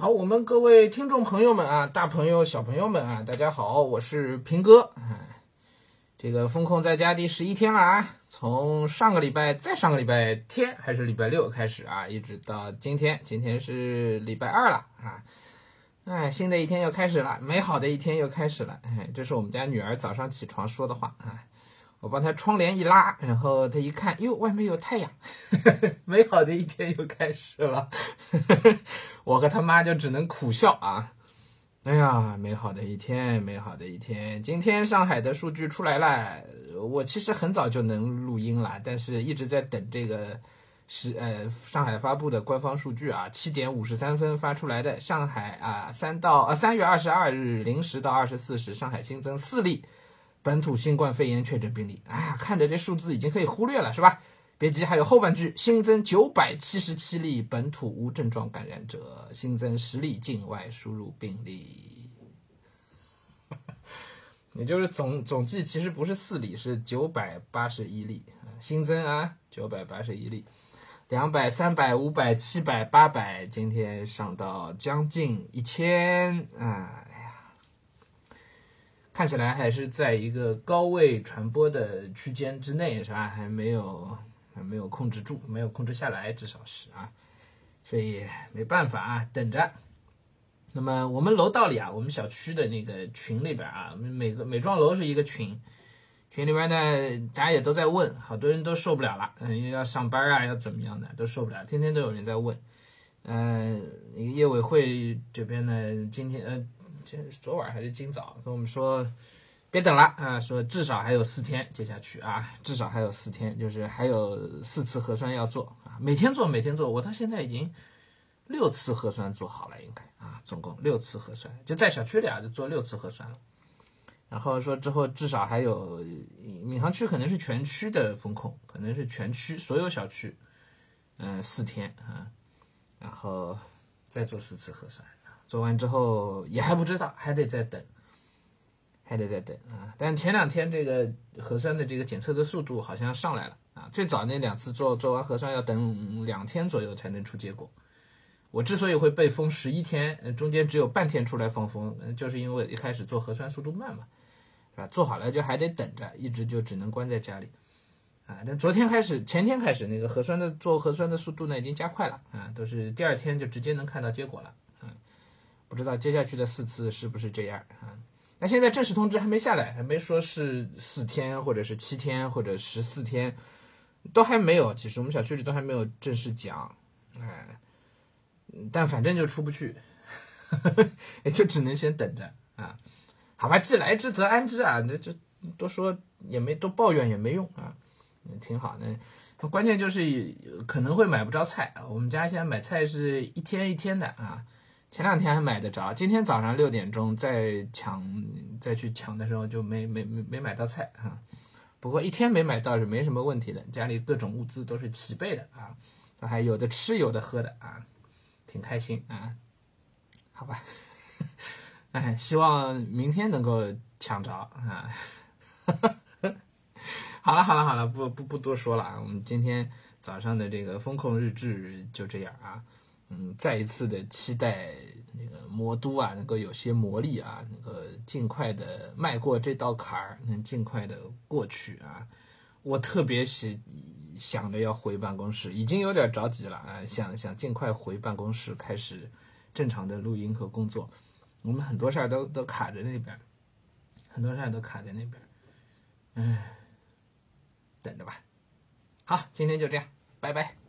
好，我们各位听众朋友们啊，大朋友、小朋友们啊，大家好，我是平哥。哎，这个风控在家第十一天了啊，从上个礼拜、再上个礼拜天还是礼拜六开始啊，一直到今天，今天是礼拜二了啊。哎，新的一天又开始了，美好的一天又开始了。哎，这是我们家女儿早上起床说的话啊。我帮他窗帘一拉，然后他一看，哟，外面有太阳，美好的一天又开始了。我和他妈就只能苦笑啊。哎呀，美好的一天，美好的一天。今天上海的数据出来了，我其实很早就能录音了，但是一直在等这个是呃上海发布的官方数据啊，七点五十三分发出来的上海啊三到啊三月二十二日零时到二十四时，上海新增四例。本土新冠肺炎确诊病例，哎呀，看着这数字已经可以忽略了，是吧？别急，还有后半句，新增九百七十七例本土无症状感染者，新增十例境外输入病例，也就是总总计其实不是四例，是九百八十一例新增啊，九百八十一例，两百、三百、五百、七百、八百，今天上到将近一千啊。看起来还是在一个高位传播的区间之内，是吧？还没有还没有控制住，没有控制下来，至少是啊，所以没办法啊，等着。那么我们楼道里啊，我们小区的那个群里边啊，每个每幢楼是一个群，群里边呢，大家也都在问，好多人都受不了了，嗯，又要上班啊，要怎么样的，都受不了，天天都有人在问。嗯，业委会这边呢，今天呃。昨晚还是今早跟我们说，别等了啊！说至少还有四天接下去啊，至少还有四天，就是还有四次核酸要做啊，每天做，每天做。我到现在已经六次核酸做好了，应该啊，总共六次核酸，就在小区里啊，就做六次核酸了。然后说之后至少还有闵行区可能是全区的风控，可能是全区所有小区，嗯，四天啊，然后再做四次核酸。做完之后也还不知道，还得再等，还得再等啊！但前两天这个核酸的这个检测的速度好像上来了啊！最早那两次做做完核酸要等两天左右才能出结果。我之所以会被封十一天，中间只有半天出来放风，就是因为一开始做核酸速度慢嘛，是吧？做好了就还得等着，一直就只能关在家里啊！但昨天开始，前天开始那个核酸的做核酸的速度呢已经加快了啊，都是第二天就直接能看到结果了。不知道接下去的四次是不是这样啊？那现在正式通知还没下来，还没说是四天或者是七天或者十四天，都还没有。其实我们小区里都还没有正式讲，哎，但反正就出不去，也就只能先等着啊。好吧，既来之则安之啊，这这多说也没多抱怨也没用啊，挺好的。关键就是可能会买不着菜啊。我们家现在买菜是一天一天的啊。前两天还买得着，今天早上六点钟再抢再去抢的时候就没没没没买到菜哈。不过一天没买到是没什么问题的，家里各种物资都是齐备的啊，还有的吃有的喝的啊，挺开心啊。好吧，哎，希望明天能够抢着啊。好了好了好了，不不不多说了啊，我们今天早上的这个风控日志就这样啊。嗯，再一次的期待那个魔都啊，能够有些魔力啊，能够尽快的迈过这道坎儿，能尽快的过去啊。我特别喜想着要回办公室，已经有点着急了啊，想想尽快回办公室开始正常的录音和工作。我们很多事儿都都卡在那边，很多事儿都卡在那边，唉，等着吧。好，今天就这样，拜拜。